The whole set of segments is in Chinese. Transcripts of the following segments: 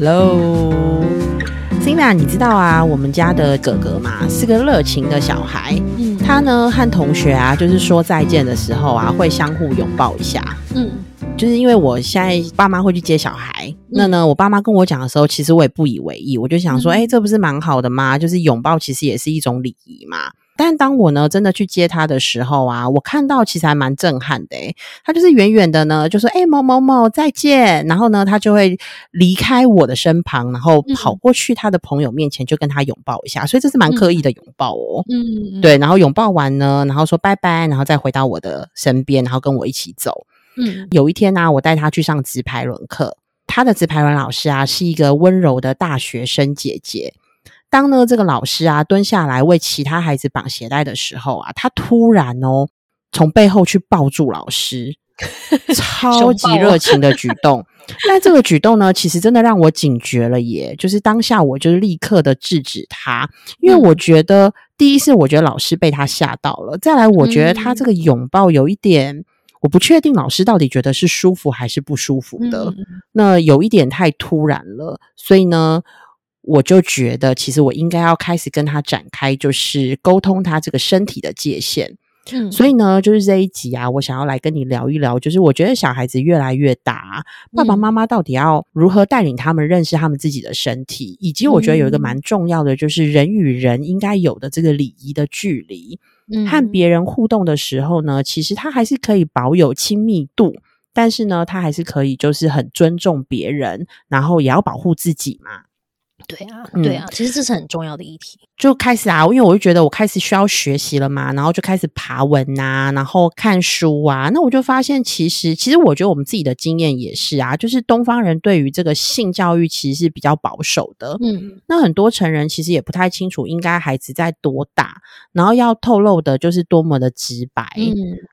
Hello，Sina，你知道啊，我们家的哥哥嘛，是个热情的小孩。嗯他呢和同学啊，就是说再见的时候啊，会相互拥抱一下。嗯就是因为我现在爸妈会去接小孩，那呢，我爸妈跟我讲的时候，其实我也不以为意，我就想说，嗯哎、这不是蛮好的吗？就是拥抱其实也是一种礼仪嘛。但当我呢真的去接他的时候啊，我看到其实还蛮震撼的诶、他就是远远的呢，就说：“哎、某某某再见。”然后呢，他就会离开我的身旁，然后嗯跑过去他的朋友面前，就跟他拥抱一下。所以这是蛮刻意的拥抱哦。嗯，对，然后拥抱完呢，然后说拜拜，然后再回到我的身边，然后跟我一起走。嗯有一天呢、我带他去上直排轮课，他的直排轮老师啊是一个温柔的大学生姐姐。当呢这个老师啊蹲下来为其他孩子绑鞋带的时候啊，他突然哦从背后去抱住老师，超级热情的举动。那这个举动呢，其实真的让我警觉了耶！就是当下我就是立刻的制止他，因为嗯我觉得、第一是我觉得老师被他吓到了，再来我觉得他嗯这个拥抱有一点。我不确定老师到底觉得是舒服还是不舒服的，嗯那有一点太突然了，所以呢，我就觉得其实我应该要开始跟他展开，就是沟通他这个身体的界限。嗯所以呢，就是这一集啊，我想要来跟你聊一聊，就是我觉得小孩子越来越大，爸爸嗯妈妈到底要如何带领他们认识他们自己的身体，以及我觉得有一个嗯蛮重要的，就是人与人应该有的这个礼仪的距离。嗯和别人互动的时候呢，其实他还是可以保有亲密度，但是呢，他还是可以就是很尊重别人，然后也要保护自己嘛。对啊嗯对啊，其实这是很重要的议题。就开始啊，因为我就觉得我开始需要学习了嘛，然后就开始爬文啊，然后看书啊，那我就发现其实，其实我觉得我们自己的经验也是啊，就是东方人对于这个性教育其实是比较保守的，嗯那很多成人其实也不太清楚应该孩子在多大，然后要透露的就是多么的直白，嗯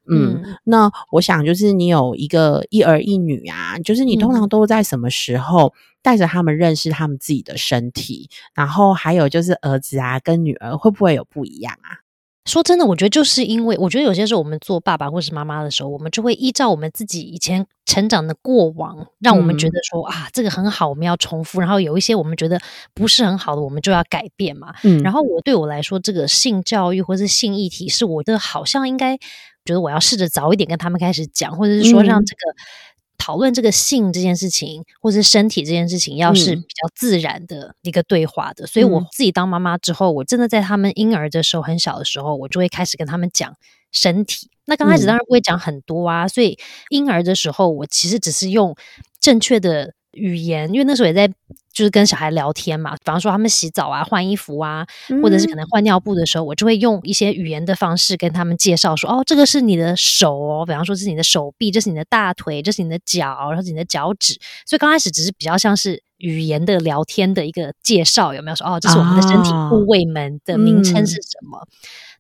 嗯嗯。那我想就是你有一个一儿一女啊，就是你通嗯常都在什么时候带着他们认识他们自己的身体，然后还有就是儿子啊跟女儿会不会有不一样啊？说真的，我觉得就是因为，我觉得有些时候我们做爸爸或是妈妈的时候，我们就会依照我们自己以前成长的过往，让我们觉嗯。得说、啊，这个很好，我们要重复；然后有一些我们觉得不是很好的，我们就要改变嘛。嗯。然后我对我来说，这个性教育或是性议题，是我的好像应该觉得我要试着早一点跟他们开始讲，或者是说让嗯这个。讨论这个性这件事情，或是身体这件事情，要是嗯比较自然的一个对话的。所以我嗯自己当妈妈之后，我真的在他们婴儿的时候，很小的时候，我就会开始跟他们讲身体。那刚开始嗯当然不会讲很多啊，所以婴儿的时候，我其实只是用正确的语言，因为那时候也在就是跟小孩聊天嘛，比方说他们洗澡啊、换衣服啊，或者是可能换尿布的时候，我就会用一些语言的方式跟他们介绍说，哦，这个是你的手哦，比方说这是你的手臂，这是你的大腿，这是你的脚，然后是你的脚趾。所以刚开始只是比较像是语言的聊天的一个介绍，有没有说哦，这是我们的身体啊部位们的名称嗯是什么？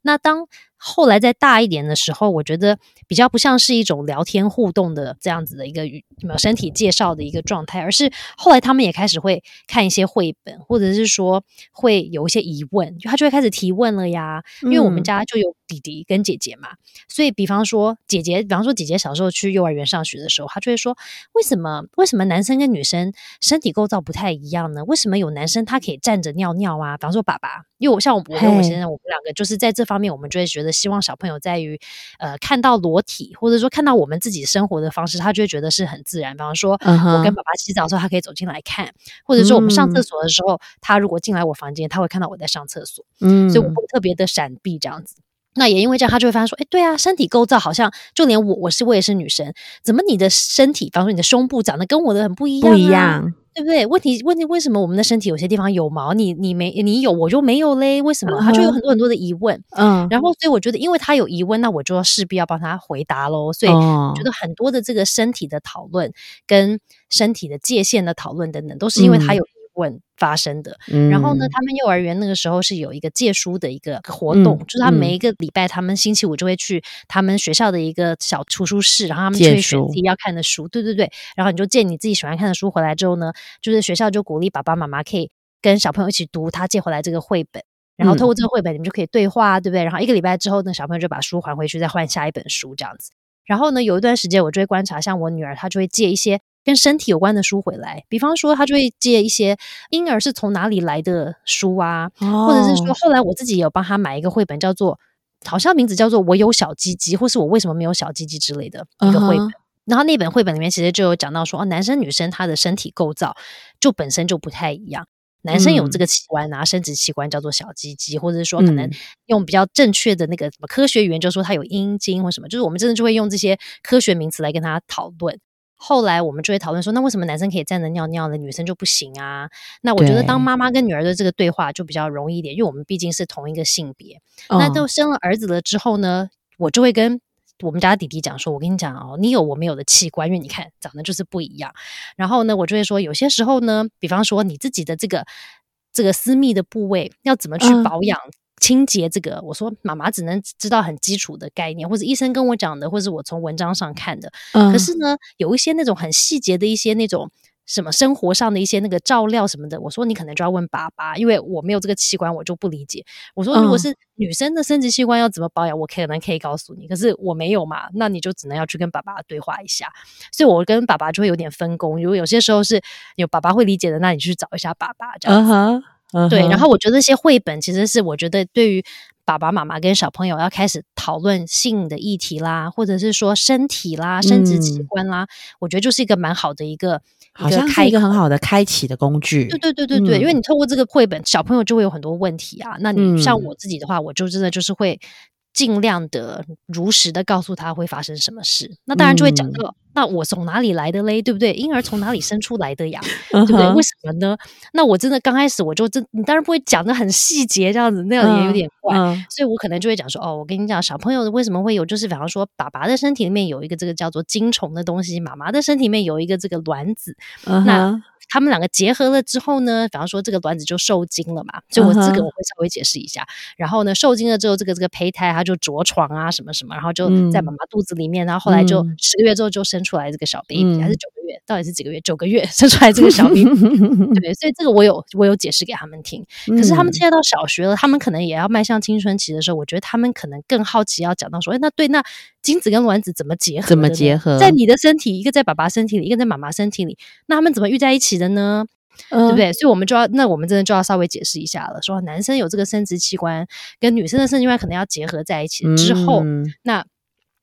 那当后来再大一点的时候，我觉得比较不像是一种聊天互动的这样子的一个语有没有身体介绍的一个状态，而是后来他们也开始会看一些绘本，或者是说会有一些疑问，就他就会开始提问了呀。因为我们嗯家就有弟弟跟姐姐嘛，所以比方说姐姐，比方说姐姐小时候去幼儿园上学的时候，她就会说，为什么为什么男生跟女生身体构造不太一样呢？为什么有男生他可以站着尿尿啊？比方说爸爸，因为我像我我跟我嘿先生，我们两个就是在这方面，我们就会觉得希望小朋友在于呃看到裸体，或者说看到我们自己生活的方式，他就会觉得是很自然。比方说，我跟爸爸洗澡的时候，他可以走进来看，或者说我们上厕嗯所的时候，他如果进来我房间，他会看到我在上厕所。嗯所以我不会特别的闪避这样子。那也因为这样，他就会发现说，哎，对啊，身体构造好像就连我，我是我也是女生，怎么你的身体，比方说你的胸部长得跟我的很不一样、啊不一，样，对不对？问题问题为什么我们的身体有些地方有毛，你你没你有我就没有嘞？为什么？他就有很多很多的疑问。嗯，然后，所以我觉得，因为他有疑问，那我就要势必要帮他回答喽。所以，哦我觉得很多的这个身体的讨论、跟身体的界限的讨论等等，都是因为他嗯有疑问发生的。嗯然后呢，他们幼儿园那个时候是有一个借书的一个活动，嗯就是他嗯每一个礼拜，他们星期五就会去他们学校的一个小图书室，然后他们就借会选书自己要看的书，对对对，然后你就借你自己喜欢看的书回来之后呢，就是学校就鼓励爸爸妈妈可以跟小朋友一起读他借回来这个绘本。然后嗯透过这个绘本，你们就可以对话，对不对？然后一个礼拜之后呢，小朋友就把书还回去，再换下一本书这样子。然后呢，有一段时间我就会观察，像我女儿，她就会借一些跟身体有关的书回来，比方说他就会借一些婴儿是从哪里来的书啊，或者是说后来我自己有帮他买一个绘本，叫做好像名字叫做《我有小鸡鸡》，或是我为什么没有小鸡鸡之类的一个绘本。然后那本绘本里面其实就有讲到说，哦，男生女生他的身体构造就本身就不太一样。男生有这个器官啊，生殖器官叫做小鸡鸡，或者是说可能用比较正确的那个什么科学语言，就说他有阴茎或什么，就是我们真的就会用这些科学名词来跟他讨论。后来我们就会讨论说，那为什么男生可以站着尿尿的，女生就不行啊？那我觉得当妈妈跟女儿的这个对话就比较容易一点，因为我们毕竟是同一个性别。那都生了儿子了之后呢，我就会跟。我们家弟弟讲说：“我跟你讲哦，你有我没有的器官，因为你看长得就是不一样。然后呢，我就会说，有些时候呢，比方说你自己的这个这个私密的部位要怎么去保养、清洁，这个我说妈妈只能知道很基础的概念，或者医生跟我讲的，或者我从文章上看的。可是呢，有一些那种很细节的一些那种。”什么生活上的一些那个照料什么的，我说你可能就要问爸爸，因为我没有这个器官，我就不理解。我说如果是女生的生殖器官要怎么保养，我可能可以告诉你，可是我没有嘛，那你就只能要去跟爸爸对话一下。所以我跟爸爸就会有点分工，如果有些时候是有爸爸会理解的，那你去找一下爸爸这样子。对，然后我觉得那些绘本其实是我觉得对于。爸爸妈妈跟小朋友要开始讨论性的议题啦，或者是说身体啦、生殖器官啦，我觉得就是一个蛮好的一个，好像是一个很好的开启的工具。对对对对对，因为你透过这个绘本，小朋友就会有很多问题啊。那你像我自己的话，我就真的就是会。尽量的如实的告诉他会发生什么事，那当然就会讲到，那我从哪里来的嘞，对不对？婴儿从哪里生出来的呀，对不对？为什么呢？那我真的刚开始我就真，你当然不会讲的很细节，这样子那样也有点怪，所以我可能就会讲说，哦，我跟你讲，小朋友为什么会有，就是比方说，爸爸的身体里面有一个这个叫做精虫的东西，妈妈的身体里面有一个这个卵子，那。他们两个结合了之后呢，比方说这个卵子就受精了嘛，就我这个我会稍微解释一下。然后呢，受精了之后，这个这个胚胎它就着床啊什么什么，然后就在妈妈肚子里面，然后后来就十个月之后就生出来这个小 baby，还是九个月？到底是几个月？九个月 生出来这个小 baby，对，所以这个我有我有解释给他们听。可是他们现在到小学了，他们可能也要迈向青春期的时候，我觉得他们可能更好奇要讲到说，哎，那对，那精子跟卵子怎么结合？怎么结合？在你的身体，一个在爸爸身体里，一个在妈妈身体里，那他们怎么遇在一起？的呢，对不对？所以，我们就要，那我们真的就要稍微解释一下了。说男生有这个生殖器官，跟女生的生殖器官可能要结合在一起之后，那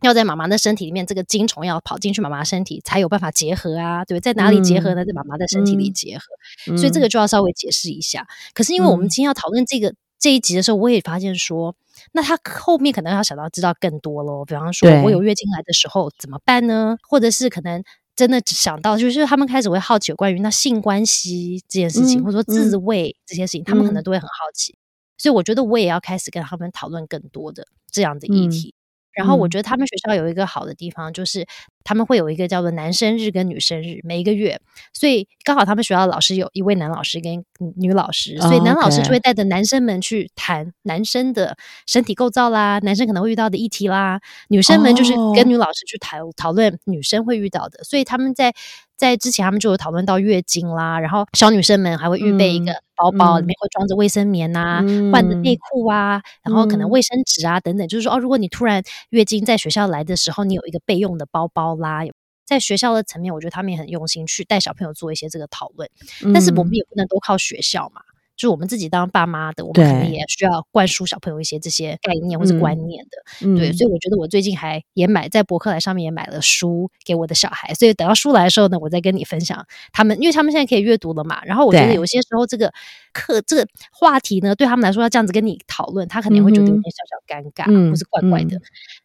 要在妈妈的身体里面，这个精虫要跑进去妈妈身体，才有办法结合啊，对不对？在哪里结合呢？在妈妈的身体里结合。所以，这个就要稍微解释一下。可是，因为我们今天要讨论这个这一集的时候，我也发现说，那他后面可能要想到知道更多喽。比方说，我有月经来的时候怎么办呢？或者是可能。真的想到，就是他们开始会好奇关于那性关系这件事情，或者说自慰这些事情，他们可能都会很好奇。所以我觉得我也要开始跟他们讨论更多的这样的议题。然后我觉得他们学校有一个好的地方，就是他们会有一个叫做男生日跟女生日，每一个月。所以刚好他们学校的老师有一位男老师跟女老师，所以男老师就会带着男生们去谈男生的身体构造啦，男生可能会遇到的议题啦，女生们就是跟女老师去谈讨论女生会遇到的。所以他们在。在之前，他们就有讨论到月经啦，然后小女生们还会预备一个包包，里面会装着卫生棉呐、换的内裤啊，然后可能卫生纸啊等等。就是说，哦，如果你突然月经在学校来的时候，你有一个备用的包包啦。在学校的层面，我觉得他们也很用心去带小朋友做一些这个讨论。但是我们也不能都靠学校嘛。就是我们自己当爸妈的，我们可能也需要灌输小朋友一些这些概念或者观念的，对。所以我觉得我最近还也买在博客来上面也买了书给我的小孩，所以等到书来的时候呢，我再跟你分享他们，因为他们现在可以阅读了嘛。然后我觉得有些时候这个课这个话题呢，对他们来说要这样子跟你讨论，他肯定会觉得有点小小尴尬，或是怪怪的。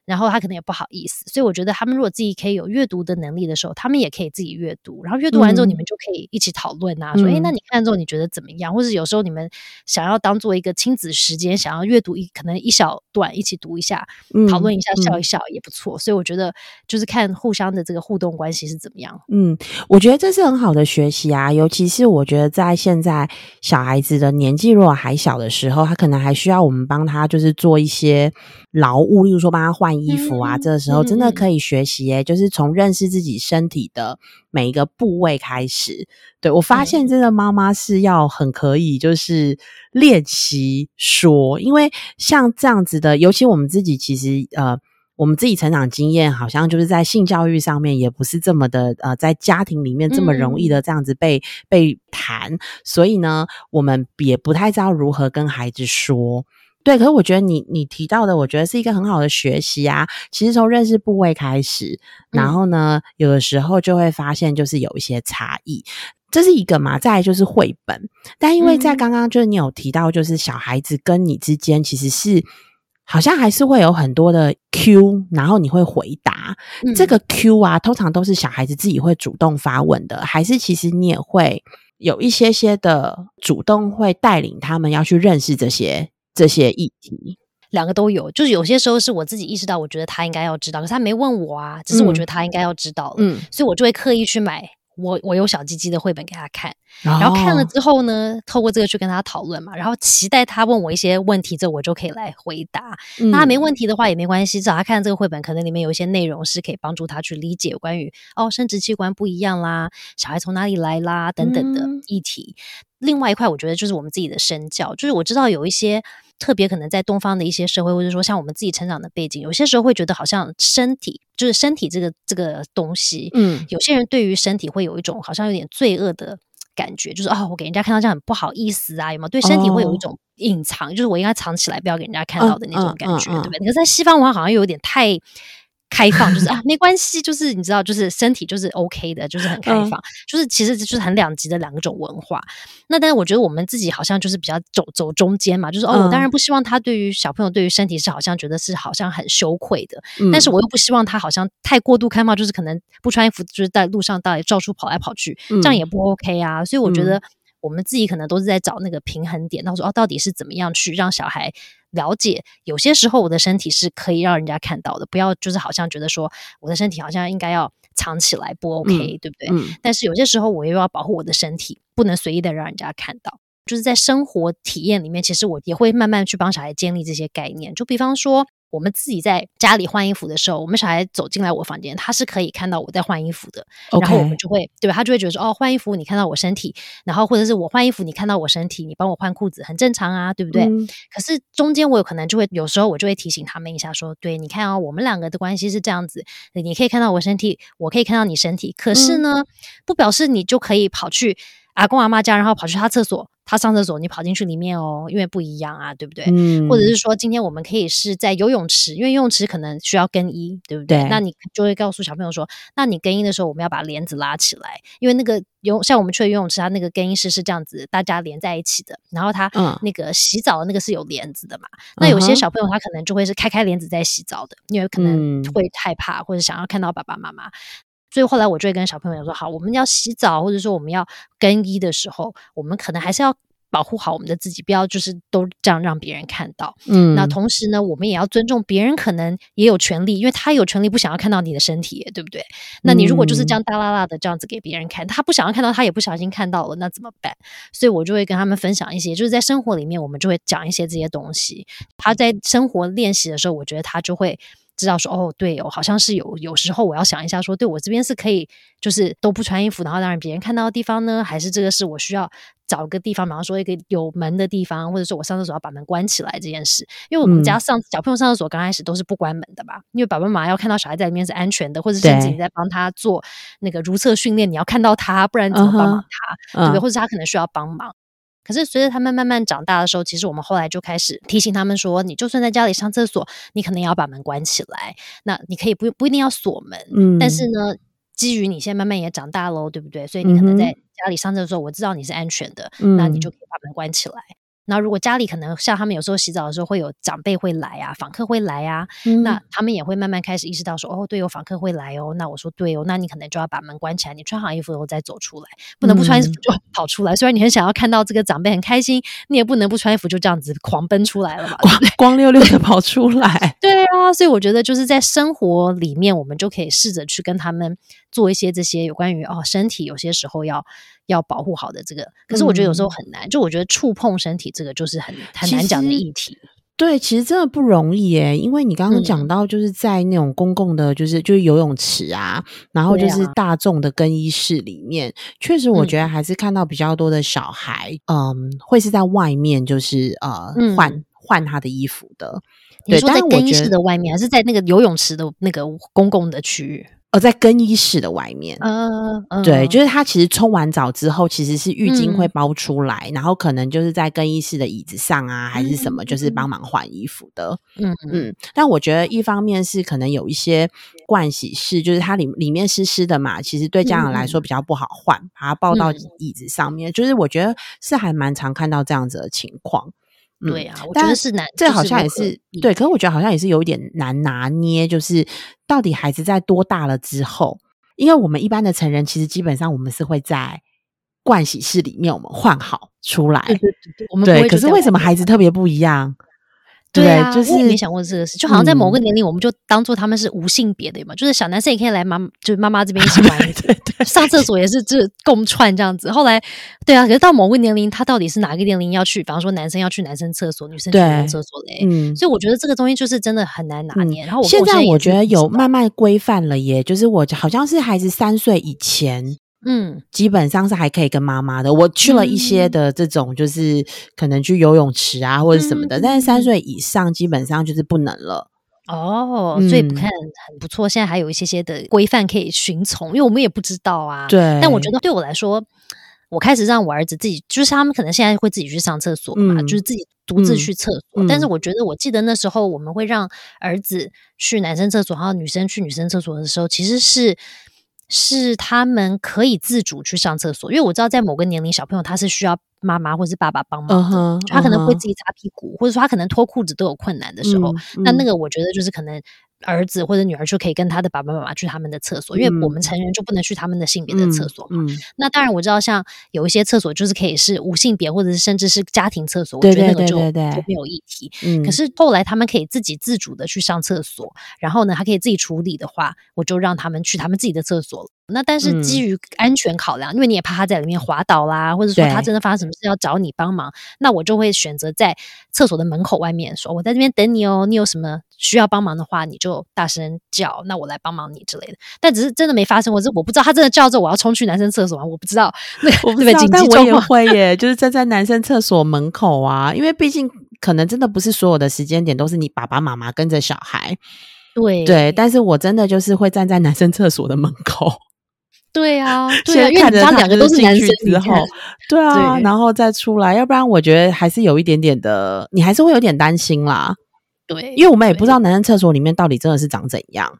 然后他可能也不好意思，所以我觉得他们如果自己可以有阅读的能力的时候，他们也可以自己阅读。然后阅读完之后，你们就可以一起讨论啊，说哎，那你看之后你觉得怎么样？或者有时候你们想要当做一个亲子时间，想要阅读一可能一小段一起读一下，讨论一下，笑一笑也不错。所以我觉得就是看互相的这个互动关系是怎么样。嗯，我觉得这是很好的学习啊，尤其是我觉得在现在小孩子的年纪如果还小的时候，他可能还需要我们帮他就是做一些劳务，例如说帮他换。衣服啊，这个时候真的可以学习诶，就是从认识自己身体的每一个部位开始。对我发现，真的妈妈是要很可以，就是练习说，因为像这样子的，尤其我们自己其实呃。我们自己成长经验好像就是在性教育上面也不是这么的呃，在家庭里面这么容易的这样子被被谈，所以呢，我们也不太知道如何跟孩子说。对，可是我觉得你你提到的，我觉得是一个很好的学习啊。其实从认识部位开始，然后呢，有的时候就会发现就是有一些差异，这是一个嘛。再来就是绘本，但因为在刚刚就是你有提到，就是小孩子跟你之间其实是好像还是会有很多的 Q，然后你会回答这个 Q 啊，通常都是小孩子自己会主动发问的，还是其实你也会有一些些的主动会带领他们要去认识这些。这些议题，两个都有，就是有些时候是我自己意识到，我觉得他应该要知道，可是他没问我啊，只是我觉得他应该要知道了，嗯，所以我就会刻意去买。我我有小鸡鸡的绘本给他看，然后看了之后呢，透过这个去跟他讨论嘛，然后期待他问我一些问题，这我就可以来回答。那他没问题的话也没关系，至少他看这个绘本，可能里面有一些内容是可以帮助他去理解关于哦生殖器官不一样啦，小孩从哪里来啦等等的议题。另外一块，我觉得就是我们自己的身教，就是我知道有一些。特别可能在东方的一些社会，或者说像我们自己成长的背景，有些时候会觉得好像身体就是身体这个这个东西，嗯，有些人对于身体会有一种好像有点罪恶的感觉，就是啊，我给人家看到这样很不好意思啊，有没有？对身体会有一种隐藏，就是我应该藏起来，不要给人家看到的那种感觉，对不对？可是在西方文化好像又有点太。开放就是 啊，没关系，就是你知道，就是身体就是 OK 的，就是很开放，就是其实就是很两极的两种文化。那但是我觉得我们自己好像就是比较走走中间嘛，就是哦，我当然不希望他对于小朋友对于身体是好像觉得是好像很羞愧的，但是我又不希望他好像太过度开放，就是可能不穿衣服就是在路上到底到处跑来跑去，这样也不 OK 啊。所以我觉得我们自己可能都是在找那个平衡点，到时候哦，到底是怎么样去让小孩。了解，有些时候我的身体是可以让人家看到的，不要就是好像觉得说我的身体好像应该要藏起来，不 OK，对不对？但是有些时候我又要保护我的身体，不能随意的让人家看到。就是在生活体验里面，其实我也会慢慢去帮小孩建立这些概念，就比方说。我们自己在家里换衣服的时候，我们小孩走进来我房间，他是可以看到我在换衣服的。然后我们就会，对吧？他就会觉得说，哦，换衣服你看到我身体，然后或者是我换衣服你看到我身体，你帮我换裤子很正常啊，对不对？可是中间我有可能就会有时候我就会提醒他们一下，说，对，你看啊，我们两个的关系是这样子，你可以看到我身体，我可以看到你身体，可是呢，不表示你就可以跑去。阿公阿妈家，然后跑去他厕所，他上厕所，你跑进去里面哦，因为不一样啊，对不对？嗯。或者是说，今天我们可以是在游泳池，因为游泳池可能需要更衣，对不对？那你就会告诉小朋友说，那你更衣的时候，我们要把帘子拉起来，因为那个游像我们去的游泳池，它那个更衣室是这样子，大家连在一起的。然后他那个洗澡的那个是有帘子的嘛？那有些小朋友他可能就会是开开帘子在洗澡的，因为可能会害怕或者想要看到爸爸妈妈。所以后来我就会跟小朋友说：“好，我们要洗澡，或者说我们要更衣的时候，我们可能还是要保护好我们的自己，不要就是都这样让别人看到。嗯，那同时呢，我们也要尊重别人，可能也有权利，因为他有权利不想要看到你的身体，对不对？那你如果就是这样大啦啦的这样子给别人看，他不想要看到，他也不小心看到了，那怎么办？所以我就会跟他们分享一些，就是在生活里面，我们就会讲一些这些东西。他在生活练习的时候，我觉得他就会。”知道说哦，对哦，好像是有有时候我要想一下，说对我这边是可以，就是都不穿衣服，然后让别人看到的地方呢，还是这个是我需要找个地方，比方说一个有门的地方，或者说我上厕所要把门关起来这件事。因为我们家上小朋友上厕所刚开始都是不关门的吧，因为爸爸妈妈要看到小孩在里面是安全的，或者甚至你在帮他做那个如厕训练，你要看到他，不然怎么帮忙他，对不对？或者他可能需要帮忙。可是随着他们慢慢长大的时候，其实我们后来就开始提醒他们说：，你就算在家里上厕所，你可能也要把门关起来。那你可以不不一定要锁门，嗯，但是呢，基于你现在慢慢也长大喽，对不对？所以你可能在家里上厕所，我知道你是安全的，那你就可以把门关起来。那如果家里可能像他们有时候洗澡的时候会有长辈会来啊，访客会来啊，那他们也会慢慢开始意识到说，哦，对，有访客会来哦。那我说对哦，那你可能就要把门关起来，你穿好衣服后再走出来，不能不穿衣服就跑出来。虽然你很想要看到这个长辈很开心，你也不能不穿衣服就这样子狂奔出来了嘛，光光溜溜的跑出来。对啊，所以我觉得就是在生活里面，我们就可以试着去跟他们做一些这些有关于哦身体有些时候要。要保护好的这个，可是我觉得有时候很难。就我觉得触碰身体这个就是很很难讲的议题。对，其实真的不容易耶，因为你刚刚讲到，就是在那种公共的，就是就是游泳池啊，然后就是大众的更衣室里面，确实我觉得还是看到比较多的小孩，嗯，会是在外面，就是呃换。换他的衣服的。你说在更衣室的的外面，还是在那个游泳池的那个公共的区域？呃，在更衣室的外面，嗯，对，就是他其实冲完澡之后，其实是浴巾会嗯。包出来，然后可能就是在更衣室的椅子上啊，还是什么，就是帮忙换衣服的。嗯嗯。嗯，但我觉得一方面是可能有一些盥洗室，就是它里里面湿湿的嘛，其实对家长来说比较不好换，把它抱到嗯。椅子上面，就是我觉得是还蛮常看到这样子的情况。嗯对啊，我觉得是难，这好像也是避对，可是我觉得好像也是有一点难拿捏，就是到底孩子在多大了之后，因为我们一般的成人其实基本上我们是会在盥洗室里面我们换好出来，对对对对，我们可是为什么孩子特别不一样？对啊，就是我也没想过这个事，就好像在某个嗯年龄，我们就当做他们是无性别的嘛，就是小男生也可以来妈，就是妈妈这边一起玩 对对上厕所也是这共串这样子。后来，对啊，可是到某个年龄，他到底是哪个年龄要去？比方说男生要去男生厕所，女生去女生厕所嘞。嗯。所以我觉得这个东西就是真的很难拿捏。然后我现在我觉得有慢慢规范了耶，就是我好像是孩子三岁以前，嗯基本上是还可以跟妈妈的。我去了一些嗯的这种，就是可能去游泳池啊或者什么的，嗯但是三岁以上基本上就是不能了。哦，所以嗯看很不错，现在还有一些些的规范可以循从，因为我们也不知道啊。对，但我觉得对我来说，我开始让我儿子自己，就是他们可能现在会自己去上厕所嘛，嗯就是自己独自嗯去厕所。嗯但是我觉得，我记得那时候我们会让儿子去男生厕所，然后女生去女生厕所的时候，其实是。是他们可以自主去上厕所，因为我知道在某个年龄小朋友他是需要妈妈或是爸爸帮忙的，他可能会自己擦屁股，或者说他可能脱裤子都有困难的时候，嗯那那嗯。个我觉得就是可能儿子或者女儿就可以跟他的爸爸妈妈去他们的厕所，因为我们嗯成人就不能去他们的性别的厕所嘛。嗯，嗯那当然我知道，像有一些厕所就是可以是无性别，或者是甚至是家庭厕所，我觉得那个就就没有议题。嗯可是后来他们可以自己自主的去上厕所，然后呢，他可以自己处理的话，我就让他们去他们自己的厕所了。那但是基嗯于安全考量，因为你也怕他在里面滑倒啦，或者说他真的发生什么事要找你帮忙，那我就会选择在厕所的门口外面说：“我在这边等你哦，你有什么需要帮忙的话，你就大声叫，那我来帮忙你之类的。”但只是真的没发生过，是我不知道他真的叫着我要冲去男生厕所吗？我不知道，那个 我不知道但我也。会 耶，就是站在男生厕所门口啊，因为毕竟可能真的不是所有的时间点都是你爸爸妈妈跟着小孩，对对，但是我真的就是会站在男生厕所的门口，对啊，对啊，因为他两个都是男生，之后，对啊，对然后再出来，要不然我觉得还是有一点点的，你还是会有点担心啦，对，因为我们也不知道男生厕所里面到底真的是长怎样。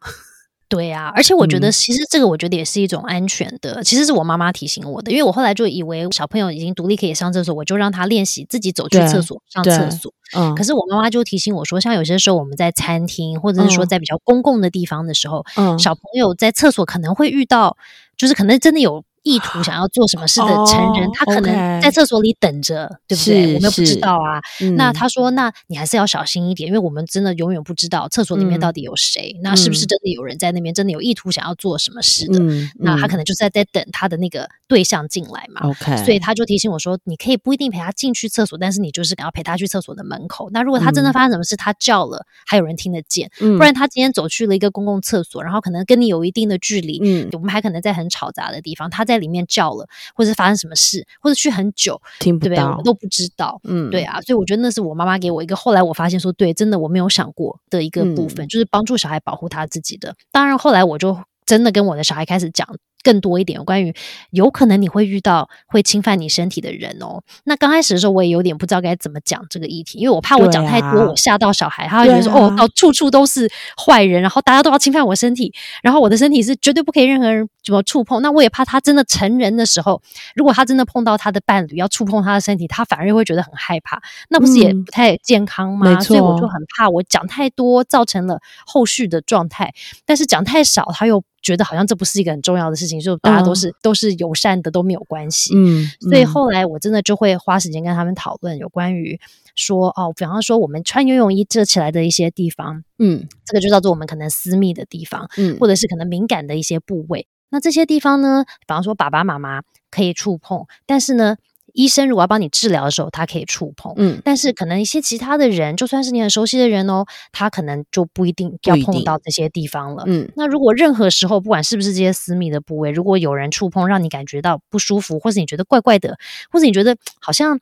对啊，而且我觉得嗯。其实这个我觉得也是一种安全的，其实是我妈妈提醒我的，因为我后来就以为小朋友已经独立可以上厕所，我就让他练习自己走去厕所上厕所。嗯，可是我妈妈就提醒我说，像有些时候我们在餐厅或者是说嗯。在比较公共的地方的时候，嗯。小朋友在厕所可能会遇到，就是可能真的有意图想要做什么事的成人，哦他可能在厕所里等着，对不对？我们又不知道啊。那嗯他说，那你还是要小心一点，因为我们真的永远不知道厕所里面嗯到底有谁，那是不是嗯真的有人在那边真的有意图想要做什么事的？嗯，那他嗯可能就是在在等他的那个对象进来嘛。OK，所以他就提醒我说，你可以不一定陪他进去厕所，但是你就是要陪他去厕所的门口。那如果他真的嗯发生什么事，他叫了，还有人听得见，不不然他今天走去了一个公共厕所，然后可能跟你有一定的距离，嗯我们还可能在很吵杂的地方，他在里面叫了，或者发生什么事，或者去很久，听不对不对？我到们，都不知道。嗯对啊，所以我觉得那是我妈妈给我一个，后来我发现说，对，真的我没有想过的一个部分，嗯就是帮助小孩保护他自己的。当然，后来我就真的跟我的小孩开始讲更多一点有关于有可能你会遇到会侵犯你身体的人哦。那刚开始的时候，我也有点不知道该怎么讲这个议题，因为我怕我讲太多，啊我吓到小孩，他会觉得说、哦，到处处都是坏人，然后大家都要侵犯我身体，然后我的身体是绝对不可以任何人怎么触碰。那我也怕他真的成人的时候，如果他真的碰到他的伴侣要触碰他的身体，他反而会觉得很害怕，那不是也嗯不太健康吗？没所以我就很怕我讲太多造成了后续的状态，但是讲太少，他又觉得好像这不是一个很重要的事情，就大家都是、都是友善的，都没有关系。嗯，所以嗯后来我真的就会花时间跟他们讨论有关于说哦，比方说我们穿游泳衣遮起来的一些地方，嗯这个就叫做我们可能私密的地方，嗯或者是可能敏感的一些部位。那这些地方呢，比方说爸爸妈妈可以触碰，但是呢，医生如果要帮你治疗的时候，他可以触碰。嗯但是可能一些其他的人，就算是你很熟悉的人哦，他可能就不一定要碰到这些地方了。嗯那如果任何时候，不管是不是这些私密的部位，如果有人触碰让你感觉到不舒服，或是你觉得怪怪的，或者你觉得好像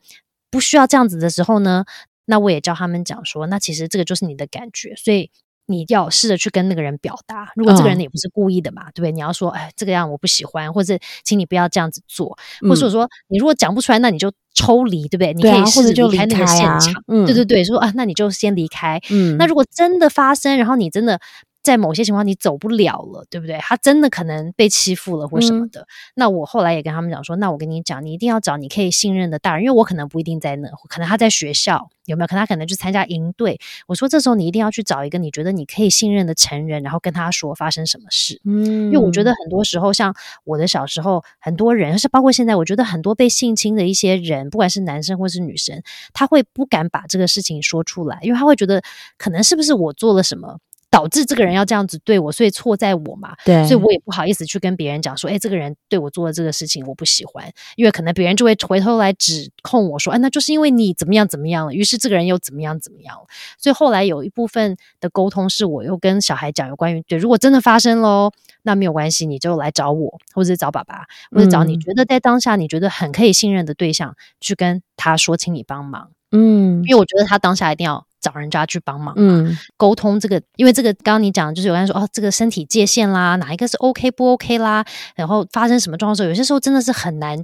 不需要这样子的时候呢，那我也教他们讲说，那其实这个就是你的感觉，所以你要试着去跟那个人表达。如果这个人也不是故意的嘛，对不对？你要说，哎，这个样我不喜欢，或者请你不要这样子做，或者说你如果讲不出来，那你就抽离，对不对？你可以试着离开那个现场。对对对，说啊，那你就先离开。嗯，那如果真的发生，然后你真的。在某些情况你走不了了，对不对？他真的可能被欺负了或什么的。那我后来也跟他们讲说，那我跟你讲，你一定要找你可以信任的大人，因为我可能不一定在那，可能他在学校有没有？可能他可能去参加营队。我说这时候你一定要去找一个你觉得你可以信任的成人，然后跟他说发生什么事。嗯，因为我觉得很多时候，像我的小时候，很多人是包括现在，我觉得很多被性侵的一些人，不管是男生或是女生，他会不敢把这个事情说出来，因为他会觉得可能是不是我做了什么。导致这个人要这样子对我，所以错在我嘛，对，所以我也不好意思去跟别人讲说，哎，这个人对我做了这个事情，我不喜欢，因为可能别人就会回头来指控我说，哎，那就是因为你怎么样怎么样了，于是这个人又怎么样怎么样了，所以后来有一部分的沟通是我又跟小孩讲有关于，对，如果真的发生喽，那没有关系，你就来找我，或者找爸爸，或者找你觉得在当下你觉得很可以信任的对象去跟他说，请你帮忙，嗯，因为我觉得他当下一定要。找人家去帮忙，嗯，沟通这个，因为这个刚刚你讲，就是有人说哦，这个身体界限啦，哪一个是 OK 不 OK 啦，然后发生什么状况时候，有些时候真的是很难，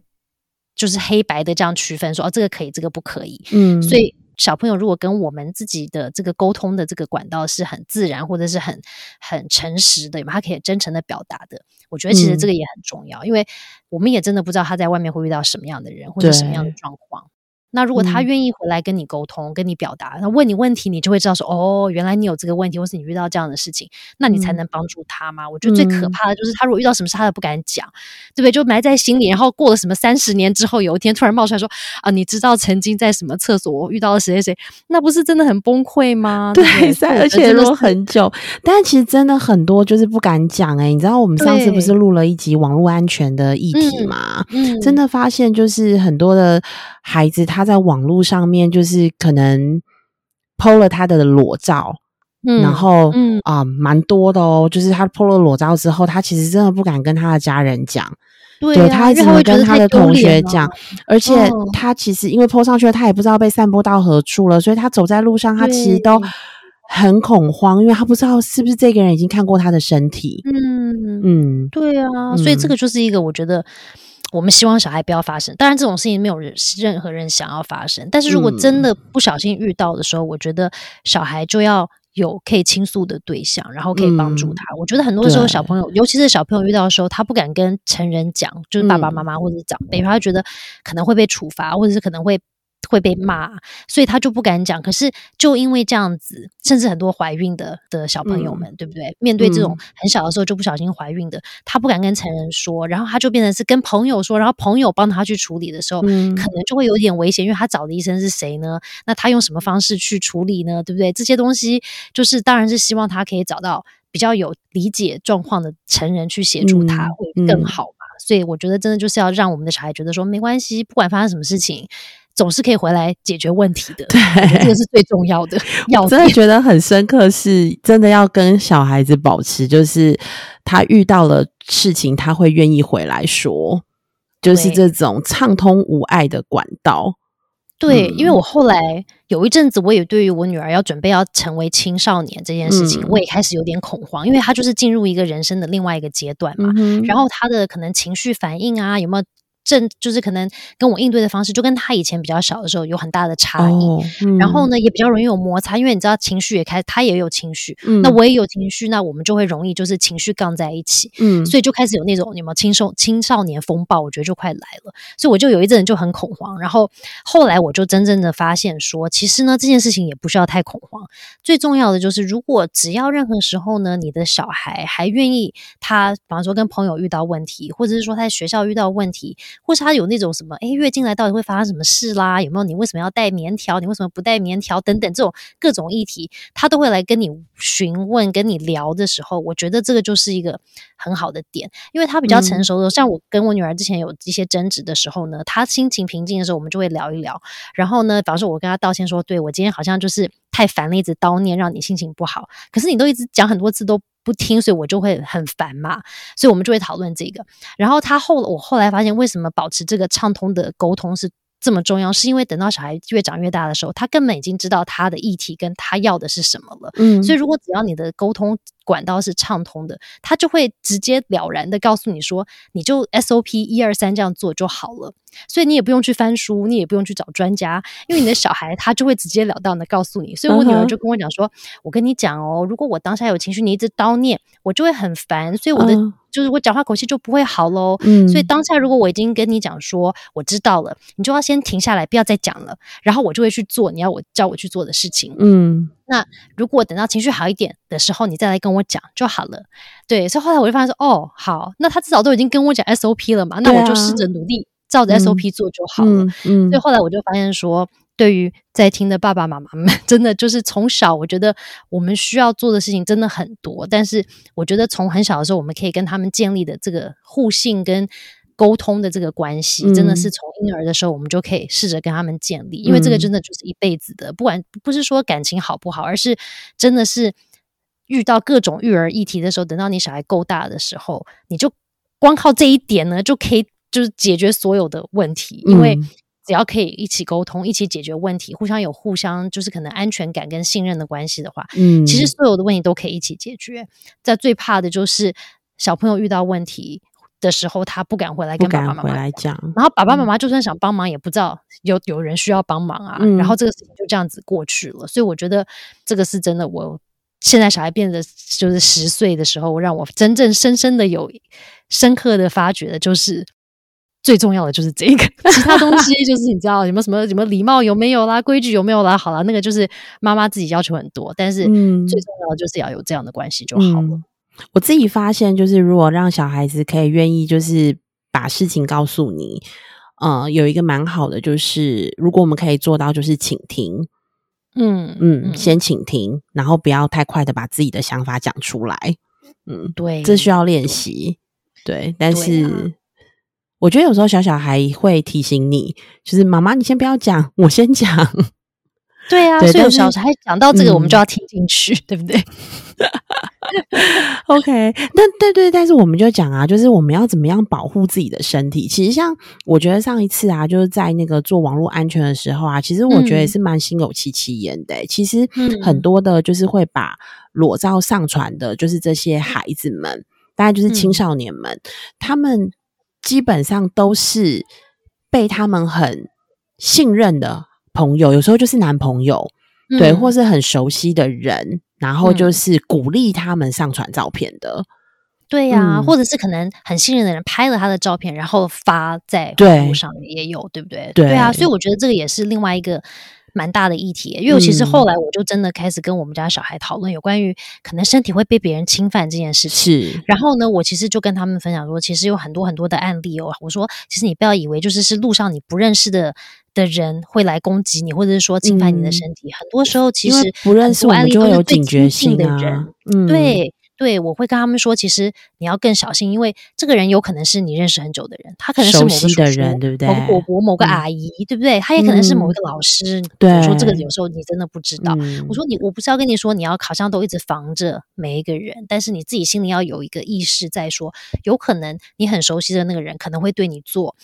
就是黑白的这样区分，说哦，这个可以，这个不可以，嗯，所以小朋友如果跟我们自己的这个沟通的这个管道是很自然或者是很很诚实的，有他可以真诚的表达的，我觉得其实这个也很重要，因为我们也真的不知道他在外面会遇到什么样的人或者什么样的状况。那如果他愿意回来跟你沟通，跟你表达，那问你问题，你就会知道说，哦，原来你有这个问题，或是你遇到这样的事情，那你才能帮助他吗？我觉得最可怕的就是他如果遇到什么事，他都不敢讲，对不对？就埋在心里，然后过了什么三十年之后，有一天突然冒出来说，啊，你知道曾经在什么厕所遇到了谁谁谁，那不是真的很崩溃吗？对，而且说很久，但其实真的很多就是不敢讲哎，你知道我们上次不是录了一集网络安全的议题嘛？嗯，真的发现就是很多的孩子他。在网络上面，就是可能剖了他的裸照，嗯，然后嗯啊，蛮多的哦。就是他剖了裸照之后，他其实真的不敢跟他的家人讲，对他只能跟他的同学讲。而且哦他其实因为剖上去了，他也不知道被散播到何处了，所以他走在路上，他其实都很恐慌，因为他不知道是不是这个人已经看过他的身体。嗯嗯，对啊，所以这个就是一个我觉得。我们希望小孩不要发生，当然这种事情没有人任何人想要发生。但是如果真的不小心遇到的时候，我觉得小孩就要有可以倾诉的对象，然后可以帮助他。我觉得很多时候小朋友，尤其是小朋友遇到的时候，他不敢跟成人讲，就是爸爸妈妈或者长辈，他觉得可能会被处罚，或者是可能会。会被骂，所以他就不敢讲。可是就因为这样子，甚至很多怀孕的的小朋友们，对不对？面对这种很小的时候就不小心怀孕的，他不敢跟成人说，然后他就变成是跟朋友说，然后朋友帮他去处理的时候，可能就会有点危险，因为他找的医生是谁呢？那他用什么方式去处理呢？对不对？这些东西就是当然是希望他可以找到比较有理解状况的成人去协助他，会更好嘛。所以我觉得真的就是要让我们的小孩觉得说，没关系，不管发生什么事情。总是可以回来解决问题的，对，这个是最重要的。我真的觉得很深刻，是真的要跟小孩子保持，就是他遇到了事情，他会愿意回来说，就是这种畅通无碍的管道。对，因为我后来有一阵子，我也对于我女儿要准备要成为青少年这件事情，我也开始有点恐慌，因为她就是进入一个人生的另外一个阶段嘛，然后她的可能情绪反应啊，有没有？正就是可能跟我应对的方式，就跟他以前比较小的时候有很大的差异。然后呢，也比较容易有摩擦，因为你知道情绪也开，他也有情绪，那我也有情绪，那我们就会容易就是情绪杠在一起。嗯，所以就开始有那种有没有青少青少年风暴？我觉得就快来了。所以我就有一阵就很恐慌。然后后来我就真正的发现说，其实呢这件事情也不需要太恐慌。最重要的就是，如果只要任何时候呢，你的小孩还愿意，他比方说跟朋友遇到问题，或者是说他在学校遇到问题。或是他有那种什么，哎，月经来到底会发生什么事啦？有没有你为什么要带棉条？你为什么不带棉条？等等这种各种议题，他都会来跟你询问、跟你聊的时候，我觉得这个就是一个很好的点，因为他比较成熟的。像我跟我女儿之前有一些争执的时候呢，她心情平静的时候，我们就会聊一聊。然后呢，比方说我跟她道歉说，对我今天好像就是太烦了，一直叨念，让你心情不好。可是你都一直讲很多次都。不听，所以我就会很烦嘛，所以我们就会讨论这个。然后他后，我后来发现，为什么保持这个畅通的沟通是这么重要，是因为等到小孩越长越大的时候，他根本已经知道他的议题跟他要的是什么了。嗯，所以，如果只要你的沟通管道是畅通的，他就会直接了然的告诉你说，你就 SOP 一二三这样做就好了。所以你也不用去翻书，你也不用去找专家，因为你的小孩他就会直截了当的告诉你。所以我女儿就跟我讲说：“我跟你讲哦，如果我当下有情绪，你一直叨念，我就会很烦，所以我的就是我讲话口气就不会好喽。所以当下如果我已经跟你讲说我知道了，你就要先停下来，不要再讲了，然后我就会去做你要我叫我去做的事情。嗯，那如果等到情绪好一点的时候，你再来跟我讲就好了。对，所以后来我就发现说，哦，好，那他至少都已经跟我讲 SOP 了嘛，那我就试着努力。”照着 SOP 做就好了。嗯，所以后来我就发现说，对于在听的爸爸妈妈们，真的就是从小，我觉得我们需要做的事情真的很多。但是我觉得从很小的时候，我们可以跟他们建立的这个互信跟沟通的这个关系，真的是从婴儿的时候，我们就可以试着跟他们建立。因为这个真的就是一辈子的，不管不是说感情好不好，而是真的是遇到各种育儿议题的时候，等到你小孩够大的时候，你就光靠这一点呢，就可以。就是解决所有的问题，因为只要可以一起沟通、一起解决问题，互相有互相就是可能安全感跟信任的关系的话，嗯，其实所有的问题都可以一起解决。在最怕的就是小朋友遇到问题的时候，他不敢回来跟爸爸妈妈讲，然后爸爸妈妈就算想帮忙，也不知道有有人需要帮忙啊，然后这个事情就这样子过去了。所以我觉得这个是真的。我现在小孩变得就是十岁的时候，让我真正深深的有深刻的发觉的就是。最重要的就是这个，其他东西就是你知道有没有什么什么礼貌有没有啦，规矩有没有啦？好啦，那个就是妈妈自己要求很多，但是最重要的就是要有这样的关系就好了。我自己发现，就是如果让小孩子可以愿意，就是把事情告诉你，呃，有一个蛮好的，就是如果我们可以做到，就是倾听，嗯嗯，先倾听，然后不要太快的把自己的想法讲出来，嗯，对，这需要练习，对，但是。我觉得有时候小小孩会提醒你，就是妈妈，你先不要讲，我先讲。对啊，所以小孩讲到这个，我们就要听进去，对不对？OK，那对对，但是我们就讲啊，就是我们要怎么样保护自己的身体。其实像我觉得上一次啊，就是在那个做网络安全的时候啊，其实我觉得也是蛮心有戚戚焉的。其实很多的，就是会把裸照上传的，就是这些孩子们，大概就是青少年们，他们。基本上都是被他们很信任的朋友，有时候就是男朋友，对，或是很熟悉的人，然后就是鼓励他们上传照片的，对呀，或者是可能很信任的人拍了他的照片，然后发在网络上也有，对不对？对啊，所以我觉得这个也是另外一个。蛮大的议题，因为其实后来我就真的开始跟我们家小孩讨论有关于可能身体会被别人侵犯这件事情。是，然后呢，我其实就跟他们分享说，其实有很多很多的案例哦。我说，其实你不要以为就是是路上你不认识的的人会来攻击你，或者是说侵犯你的身体。很多时候其实不认识，案例都有警觉性的人。嗯，对。对，我会跟他们说，其实你要更小心，因为这个人有可能是你认识很久的人，他可能是某个的人，对不对？某个伯伯、某个阿姨，对不对？他也可能是某一个老师。对，我说这个有时候你真的不知道。我说你，我不是要跟你说，你要好像都一直防着每一个人，但是你自己心里要有一个意识，在说，有可能你很熟悉的那个人可能会对你做。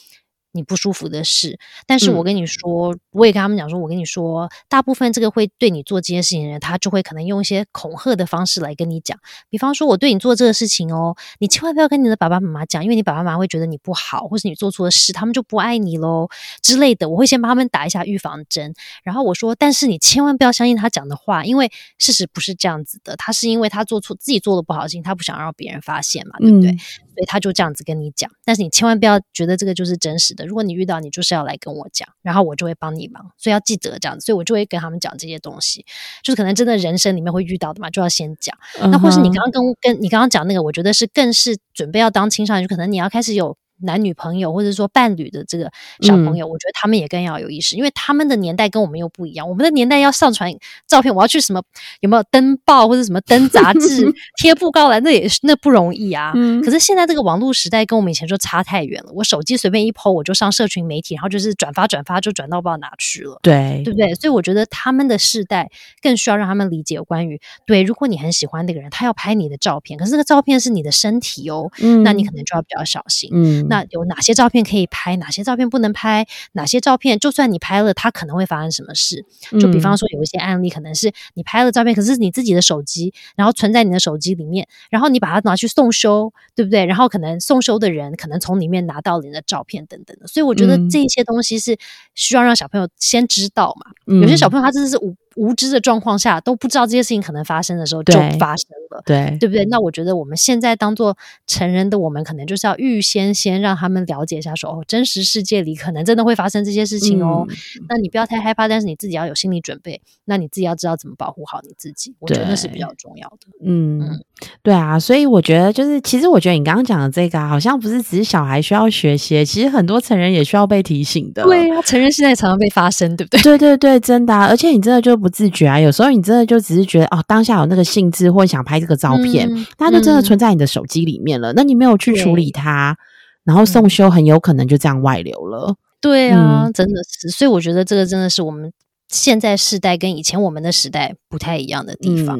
你不舒服的事，但是我跟你说，我也跟他们讲说，我跟你说，大部分这个会对你做这件事情的人，他就会可能用一些恐吓的方式来跟你讲，比方说，我对你做这个事情哦，你千万不要跟你的爸爸妈妈讲，因为你爸爸妈妈会觉得你不好，或是你做错了事，他们就不爱你喽之类的。我会先帮他们打一下预防针，然后我说，但是你千万不要相信他讲的话，因为事实不是这样子的，他是因为他做错自己做的不好事情，他不想让别人发现嘛，对不对？所以他就这样子跟你讲，但是你千万不要觉得这个就是真实的。如果你遇到，你就是要来跟我讲，然后我就会帮你忙。所以要记得这样子，所以我就会跟他们讲这些东西，就是可能真的人生里面会遇到的嘛，就要先讲。那或是你刚刚跟跟你刚刚讲那个，我觉得是更是准备要当青少年，可能你要开始有。男女朋友或者说伴侣的这个小朋友，我觉得他们也更要有意识，因为他们的年代跟我们又不一样。我们的年代要上传照片，我要去什么有没有登报或者什么登杂志 贴布告栏，那也是那不容易啊。可是现在这个网络时代跟我们以前就差太远了。我手机随便一 PO，我就上社群媒体，然后就是转发转发就转到不知道哪去了。对，对不对？所以我觉得他们的世代更需要让他们理解有关于对，如果你很喜欢那个人，他要拍你的照片，可是那个照片是你的身体哦，那你可能就要比较小心。嗯。那有哪些照片可以拍，哪些照片不能拍，哪些照片就算你拍了，它可能会发生什么事？就比方说有一些案例，可能是你拍了照片，可是你自己的手机，然后存在你的手机里面，然后你把它拿去送修，对不对？然后可能送修的人可能从里面拿到你的照片等等的，所以我觉得这些东西是需要让小朋友先知道嘛。有些小朋友他真的是无。无知的状况下都不知道这些事情可能发生的时候就发生了，对对不对？那我觉得我们现在当做成人的我们，可能就是要预先先让他们了解一下，说哦，真实世界里可能真的会发生这些事情哦。那你不要太害怕，但是你自己要有心理准备。那你自己要知道怎么保护好你自己，我觉得那是比较重要的。嗯，对啊，所以我觉得就是，其实我觉得你刚刚讲的这个，啊好像不是只是小孩需要学习，其实很多成人也需要被提醒的。对啊，成人现在常常被发生，对不对？对对对，真的，啊而且你真的就不自觉啊，有时候你真的就只是觉得哦，当下有那个兴致或想拍这个照片，它就真的存在你的手机里面了。那你没有去处理它，然后送修，很有可能就这样外流了。对啊，真的是。所以我觉得这个真的是我们现在世代跟以前我们的时代不太一样的地方。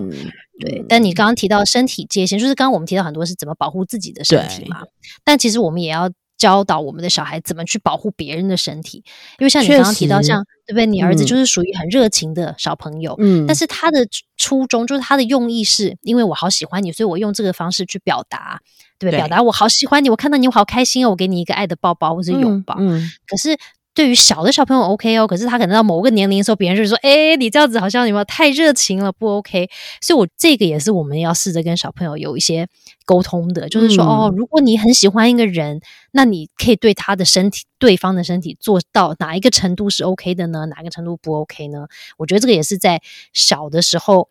对，但你刚刚提到身体界限，就是刚刚我们提到很多是怎么保护自己的身体嘛。但其实我们也要。教导我们的小孩怎么去保护别人的身体，因为像你刚刚提到，像对不对？你儿子就是属于很热情的小朋友，嗯，但是他的初衷就是他的用意是因为我好喜欢你，所以我用这个方式去表达，对不对？表达我好喜欢你，我看到你我好开心哦，我给你一个爱的抱抱或者拥抱。嗯，可是对于小的小朋友 OK 哦，可是他可能到某个年龄的时候，别人就说：“哎，你这样子好像有没有太热情了，不 OK。”所以，我这个也是我们要试着跟小朋友有一些。沟通的，就是说，哦，如果你很喜欢一个人，那你可以对他的身体、对方的身体做到哪一个程度是 OK 的呢？哪一个程度不 OK 呢？我觉得这个也是在小的时候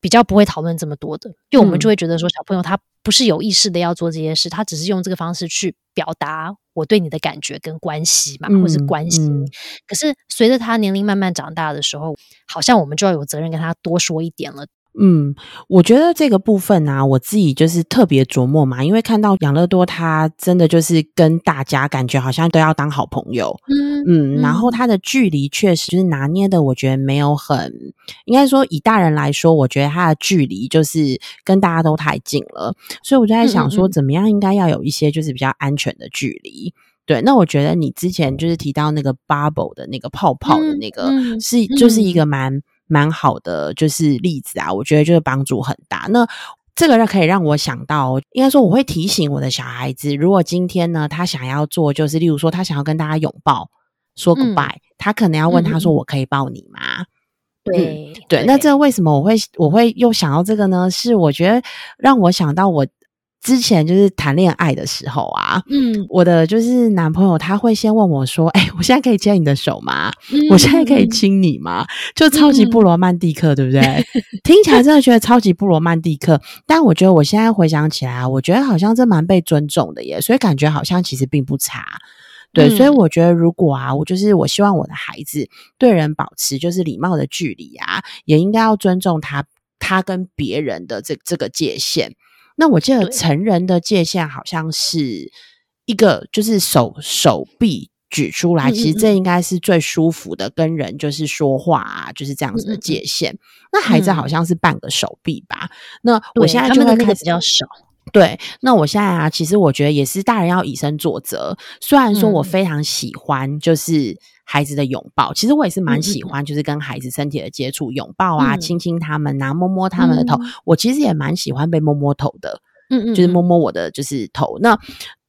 比较不会讨论这么多的，因为我们就会觉得说，小朋友他不是有意识的要做这些事，他只是用这个方式去表达我对你的感觉跟关系嘛，或是关系。可是随着他年龄慢慢长大的时候，好像我们就要有责任跟他多说一点了。嗯，我觉得这个部分呢，我自己就是特别琢磨嘛，因为看到养乐多，他真的就是跟大家感觉好像都要当好朋友，嗯嗯，然后他的距离确实就是拿捏的，我觉得没有很，应该说以大人来说，我觉得他的距离就是跟大家都太近了，所以我就在想说，怎么样应该要有一些就是比较安全的距离。对，那我觉得你之前就是提到那个 bubble 的那个泡泡的那个，是就是一个蛮。蛮好的，就是例子啊，我觉得就是帮助很大。那这个让可以让我想到，应该说我会提醒我的小孩子，如果今天呢，他想要做，就是例如说他想要跟大家拥抱，说 goodbye，他可能要问他说：“我可以抱你吗？”对对，那这为什么我会我会又想到这个呢？是我觉得让我想到我。之前就是谈恋爱的时候啊，嗯，我的就是男朋友他会先问我说：“哎，我现在可以牵你的手吗？我现在可以亲你吗？”就超级不罗曼蒂克，对不对？听起来真的觉得超级不罗曼蒂克，但我觉得我现在回想起来啊，我觉得好像这蛮被尊重的耶，所以感觉好像其实并不差。对，所以我觉得如果啊，我就是我希望我的孩子对人保持就是礼貌的距离啊，也应该要尊重他他跟别人的这这个界限。那我记得成人的界限好像是一个，就是手手臂举出来，其实这应该是最舒服的跟人就是说话啊，就是这样子的界限。那孩子好像是半个手臂吧？那我现在就会开始比较少。对，那我现在啊，其实我觉得也是大人要以身作则。虽然说我非常喜欢就是孩子的拥抱，其实我也是蛮喜欢，就是跟孩子身体的接触，拥抱啊，亲亲他们啊，摸摸他们的头。我其实也蛮喜欢被摸摸头的，嗯嗯，就是摸摸我的就是头。那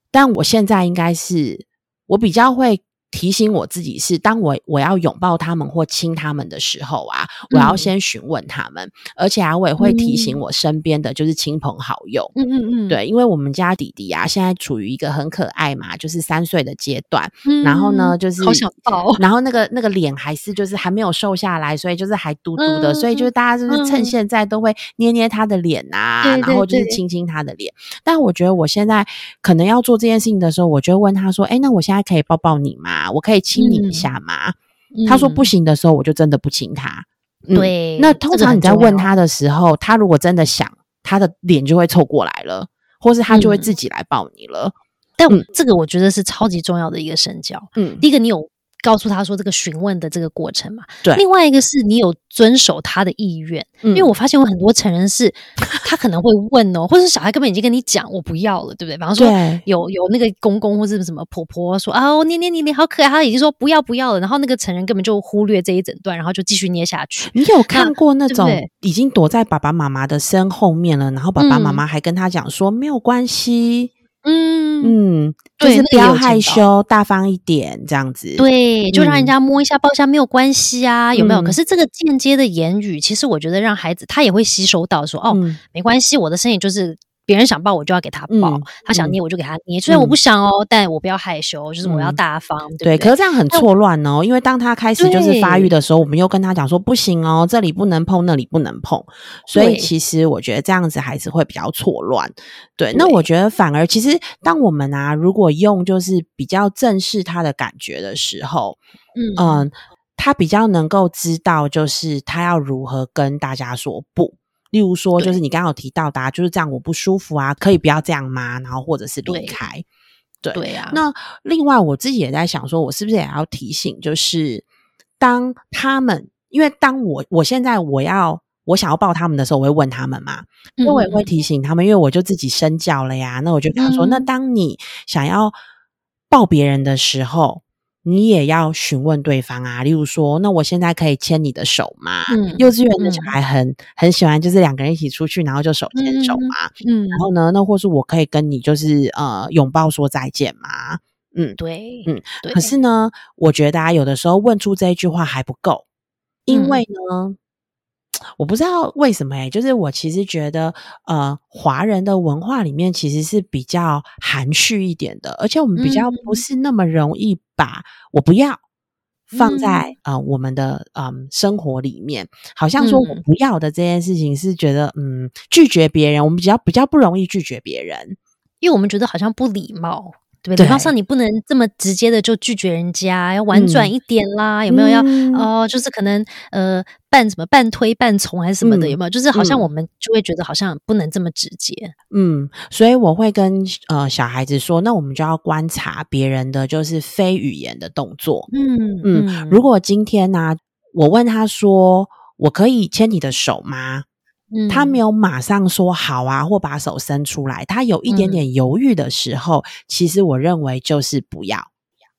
但我现在应该是我比较会。提醒我自己是，当我我要拥抱他们或亲他们的时候啊，我要先询问他们，而且啊，我也会提醒我身边的就是亲朋好友，嗯嗯嗯，对，因为我们家弟弟啊，现在处于一个很可爱嘛，就是三岁的阶段，嗯然后呢，就是好想抱，然后那个那个脸还是就是还没有瘦下来，所以就是还嘟嘟的，所以就是大家就是趁现在都会捏捏他的脸啊，然后就是亲亲他的脸。但我觉得我现在可能要做这件事情的时候，我就问他说：“哎，那我现在可以抱抱你吗？”我可以亲你一下吗？他说不行的时候，我就真的不亲他。对，那通常你在问他的时候，他如果真的想，他的脸就会凑过来了，或是他就会自己来抱你了。但这个我觉得是超级重要的一个深交。嗯，第一个你有告诉他说这个询问的这个过程嘛。对另外一个是你有遵守他的意愿，嗯因为我发现有很多成人是 他可能会问哦，或者是小孩根本已经跟你讲我不要了，对不对？比方说对有有那个公公或者什么婆婆说啊，我捏捏你你好可爱，他已经说不要不要了，然后那个成人根本就忽略这一整段，然后就继续捏下去。你有看过那种已经躲在爸爸妈妈的身后面了，然后爸爸妈嗯妈还跟他讲说、没有关系，嗯，嗯，就是不要害羞，大方一点这样子。，对，就让人嗯家摸一下、抱一下没有关系啊，有没有？嗯。可是这个间接的言语，其实我觉得让孩子他也会吸收到说，哦，嗯。没关系，我的身体就是别人想抱我就要给他抱，嗯他想嗯捏我就给他捏，虽然我不嗯想哦，但我不要害羞，就是我要嗯大方，对？可是这样很错乱哦，因为当他开始就是发育的时候，我们又跟他讲说不行哦，这里不能碰，那里不能碰，所以其实我觉得这样子孩子会比较错乱。对，那我觉得反而其实当我们啊，如果用就是比较正视他的感觉的时候，嗯嗯，他比较能够知道，就是他要如何跟大家说不。例如说，就是你刚刚有提到的、啊，就是这样我不舒服啊，可以不要这样吗？然后或者是离对开。对对啊，那另外，我自己也在想说，我是不是也要提醒，就是当他们，因为当我我现在我要我想要抱他们的时候，我会问他们嘛，嗯所以我也会提醒他们，因为我就自己身教了呀。那我就跟他说，嗯那当你想要抱别人的时候，你也要询问对方啊。例如说，那我现在可以牵你的手吗？嗯幼稚园的小嗯孩很很喜欢，就是两个人一起出去，然后就手牵手嗯嘛。嗯，然后呢，那或是我可以跟你就是呃拥抱说再见吗？嗯，对，嗯对，可是呢，我觉得啊，有的时候问出这一句话还不够，因嗯为呢，我不知道为什么诶、就是我其实觉得，呃，华人的文化里面其实是比较含蓄一点的，而且我们比较不嗯是那么容易把我不要。放嗯在呃我们的嗯生活里面，好像说我嗯不要的这件事情是觉得嗯拒绝别人，我们比较比较不容易拒绝别人。因为我们觉得好像不礼貌。对不对？对比方说，你不能这么直接的就拒绝人家，要婉转嗯一点啦。有没有要嗯哦？就是可能呃，半什么半推半从还是什么的？嗯有没有？就是好像嗯我们就会觉得好像不能这么直接。嗯，所以我会跟呃小孩子说，那我们就要观察别人的就是非语言的动作。嗯嗯，如果今天呢、我问他说，我可以牵你的手吗？他没有，马上说好啊，或把手伸出来，他有一点嗯点犹豫的时候，其实我认为就是不要。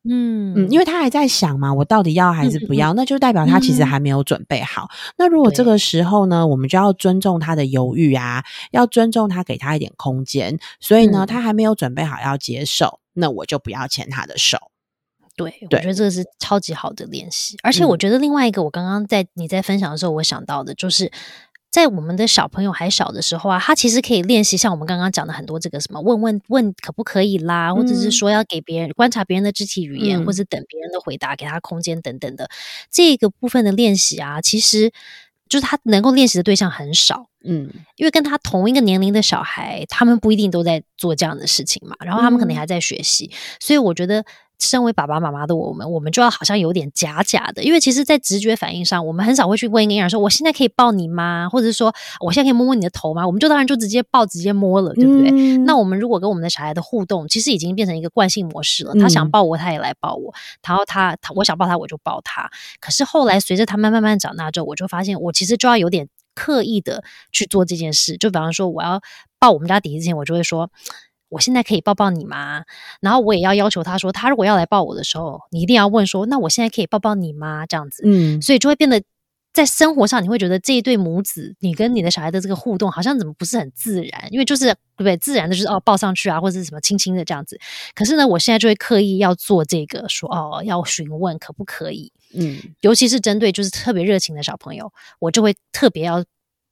嗯嗯，因为他还在想嘛，我到底要还是不要，那就代表他其实嗯还没有准备好。那如果这个时候呢，我们就要尊重他的犹豫啊，要尊重他，给他一点空间。所以呢，嗯他还没有准备好要接受，那我就不要牵他的手。对，我觉得这个是超级好的练习。而且我嗯觉得另外一个，我刚刚在你在分享的时候，我想到的就是。在我们的小朋友还小的时候啊，他其实可以练习像我们刚刚讲的很多这个什么问问问可不可以啦，或者是嗯。说要给别人观察别人的肢体语言，嗯。或者等别人的回答，给他空间等等的。这个部分的练习啊，其实就是他能够练习的对象很少。嗯。因为跟他同一个年龄的小孩，他们不一定都在做这样的事情嘛，然后他们可能嗯。还在学习，所以我觉得。身为爸爸妈妈的我们，我们就要好像有点假假的，因为其实，在直觉反应上，我们很少会去问一个婴儿说：“我现在可以抱你吗？”或者是说：“我现在可以摸摸你的头吗？”我们就当然就直接抱，直接摸了，对不对？嗯那我们如果跟我们的小孩的互动，其实已经变成一个惯性模式了。他想嗯抱我，他也来抱我，然后他他我想抱他，我就抱他。可是后来随着他慢慢慢长大之后，我就发现我其实就要有点刻意的去做这件事。就比方说，我要抱我们家弟弟之前，我就会说。我现在可以抱抱你吗？然后我也要要求他说，他如果要来抱我的时候，你一定要问说，那我现在可以抱抱你吗？这样子，嗯所以就会变得在生活上，你会觉得这一对母子，你跟你的小孩的这个互动，好像怎么不是很自然？因为就是对不对？自然的就是哦抱上去啊，或者是什么轻轻的这样子。可是呢，我现在就会刻意要做这个，说哦要询问可不可以，嗯尤其是针对就是特别热情的小朋友，我就会特别要。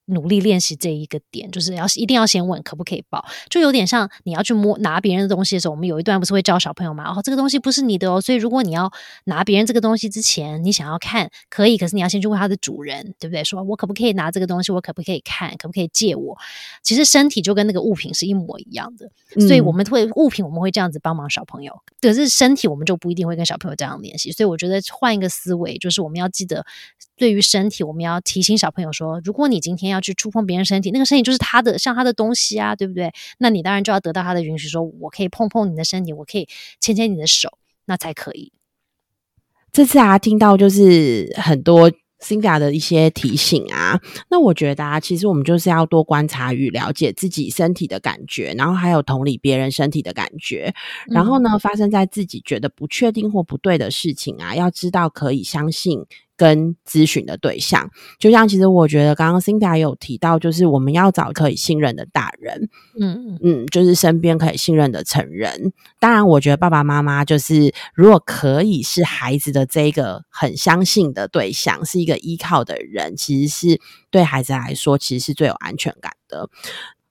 努力练习这一个点，就是要一定要先问可不可以抱，就有点像你要去摸拿别人的东西的时候，我们有一段不是会教小朋友嘛？哦，这个东西不是你的哦，所以如果你要拿别人这个东西之前，你想要看可以，可是你要先去问他的主人，对不对？说我可不可以拿这个东西？我可不可以看？可不可以借我？其实身体就跟那个物品是一模一样的，所以嗯我们会物品我们会这样子帮忙小朋友，可是身体我们就不一定会跟小朋友这样联系。所以我觉得换一个思维，就是我们要记得，对于身体，我们要提醒小朋友说，如果你今天要去触碰别人身体，那个身体就是他的，像他的东西啊，对不对？那你当然就要得到他的允许，说我可以碰碰你的身体，我可以牵牵你的手，那才可以。这次啊，听到就是很多。Cinda 的一些提醒啊，那我觉得啊，其实我们就是要多观察与了解自己身体的感觉，然后还有同理别人身体的感觉，然后呢，发生在自己觉得不确定或不对的事情啊，要知道可以相信。跟咨询的对象，就像其实我觉得刚刚 Cindy 有提到，就是我们要找可以信任的大人，嗯嗯，就是身边可以信任的成人。当然，我觉得爸爸妈妈就是如果可以是孩子的这个很相信的对象，是一个依靠的人，其实是对孩子来说，其实是最有安全感的。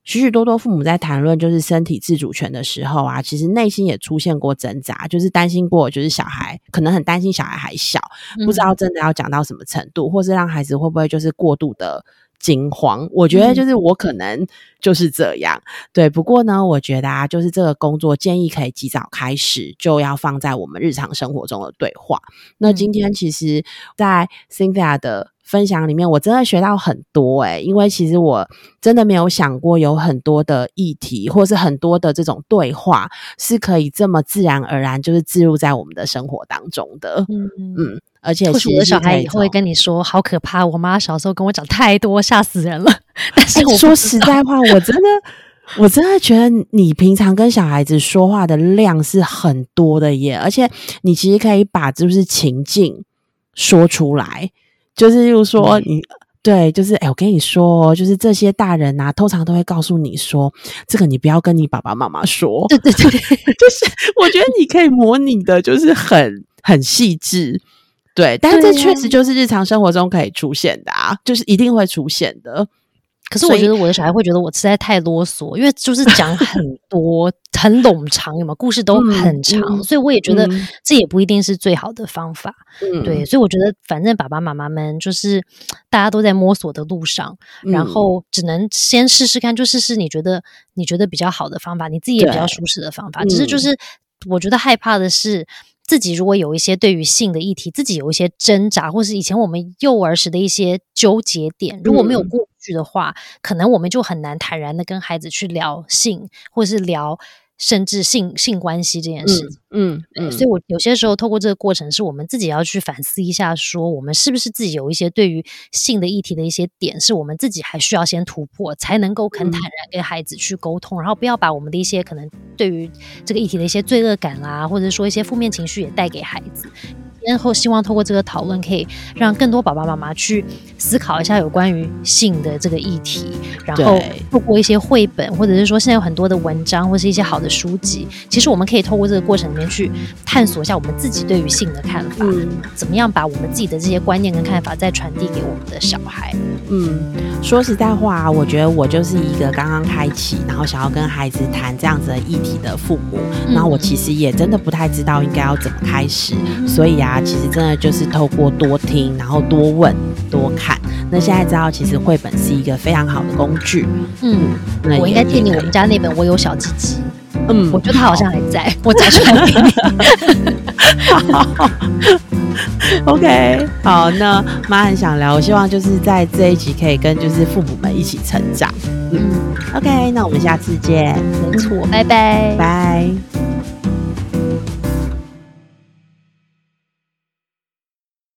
许许多多父母在谈论就是身体自主权的时候啊，其实内心也出现过挣扎，就是担心过，就是小孩可能很担心小孩还小，不知道真的要讲到什么程度，或是让孩子会不会就是过度的惊慌。我觉得就是我可能就是这样，对。不过呢，我觉得啊，就是这个工作建议可以及早开始，就要放在我们日常生活中的对话。那今天其实，在 Cynthia 的。分享里面，我真的学到很多诶，因为其实我真的没有想过有很多的议题，或是很多的这种对话是可以这么自然而然就是置入在我们的生活当中的。嗯嗯，而且其实我的小孩以后会跟你说，好可怕！我妈小时候跟我讲太多，吓死人了。但是说实在话，我真的，我真的觉得你平常跟小孩子说话的量是很多的耶，而且你其实可以把就是情境说出来。就是，又说你对，就是哎，我跟你说，就是这些大人呐，通常都会告诉你说，这个你不要跟你爸爸妈妈说。对对对，就是我觉得你可以模拟的，就是很很细致，对，但是这确实就是日常生活中可以出现的啊，就是一定会出现的。可是我觉得我的小孩会觉得我实在太啰嗦，因为就是讲很 多很冗长，有嘛故事都很长，所以我也觉得这也不一定是最好的方法。嗯对，所以我觉得反正爸爸妈妈们就是大家都在摸索的路上，然后只能先试试看，就试试你觉得你觉得比较好的方法，你自己也比较舒适的方法。只是就是我觉得害怕的是。自己如果有一些对于性的议题，自己有一些挣扎，或是以前我们幼儿时的一些纠结点，如果没有过去的话，可能我们就很难坦然的跟孩子去聊性，或是聊。甚至性性关系这件事情，嗯嗯，所以我有些时候透过这个过程，是我们自己要去反思一下，说我们是不是自己有一些对于性的议题的一些点，是我们自己还需要先突破，才能够肯坦然跟孩子去沟通，然后不要把我们的一些可能对于这个议题的一些罪恶感啦，或者说一些负面情绪也带给孩子。然后希望透过这个讨论，可以让更多爸爸妈妈去思考一下有关于性的这个议题。然后透过一些绘本，或者是说现在有很多的文章，或是一些好的书籍，其实我们可以透过这个过程里面去探索一下我们自己对于性的看法，怎么样把我们自己的这些观念跟看法再传递给我们的小孩。嗯，说实在话，我觉得我就是一个刚刚开启，然后想要跟孩子谈这样子的议题的父母。那我其实也真的不太知道应该要怎么开始，所以啊。其实真的就是透过多听，然后多问、多看。那现在知道，其实绘本是一个非常好的工具。嗯，我应该借你我们家那本《我有小鸡鸡》。嗯，我觉得它好像还在，我找出来给你。OK，好，那妈很想聊，我希望就是在这一集可以跟就是父母们一起成长。嗯，OK，那我们下次见。没错，拜拜，拜。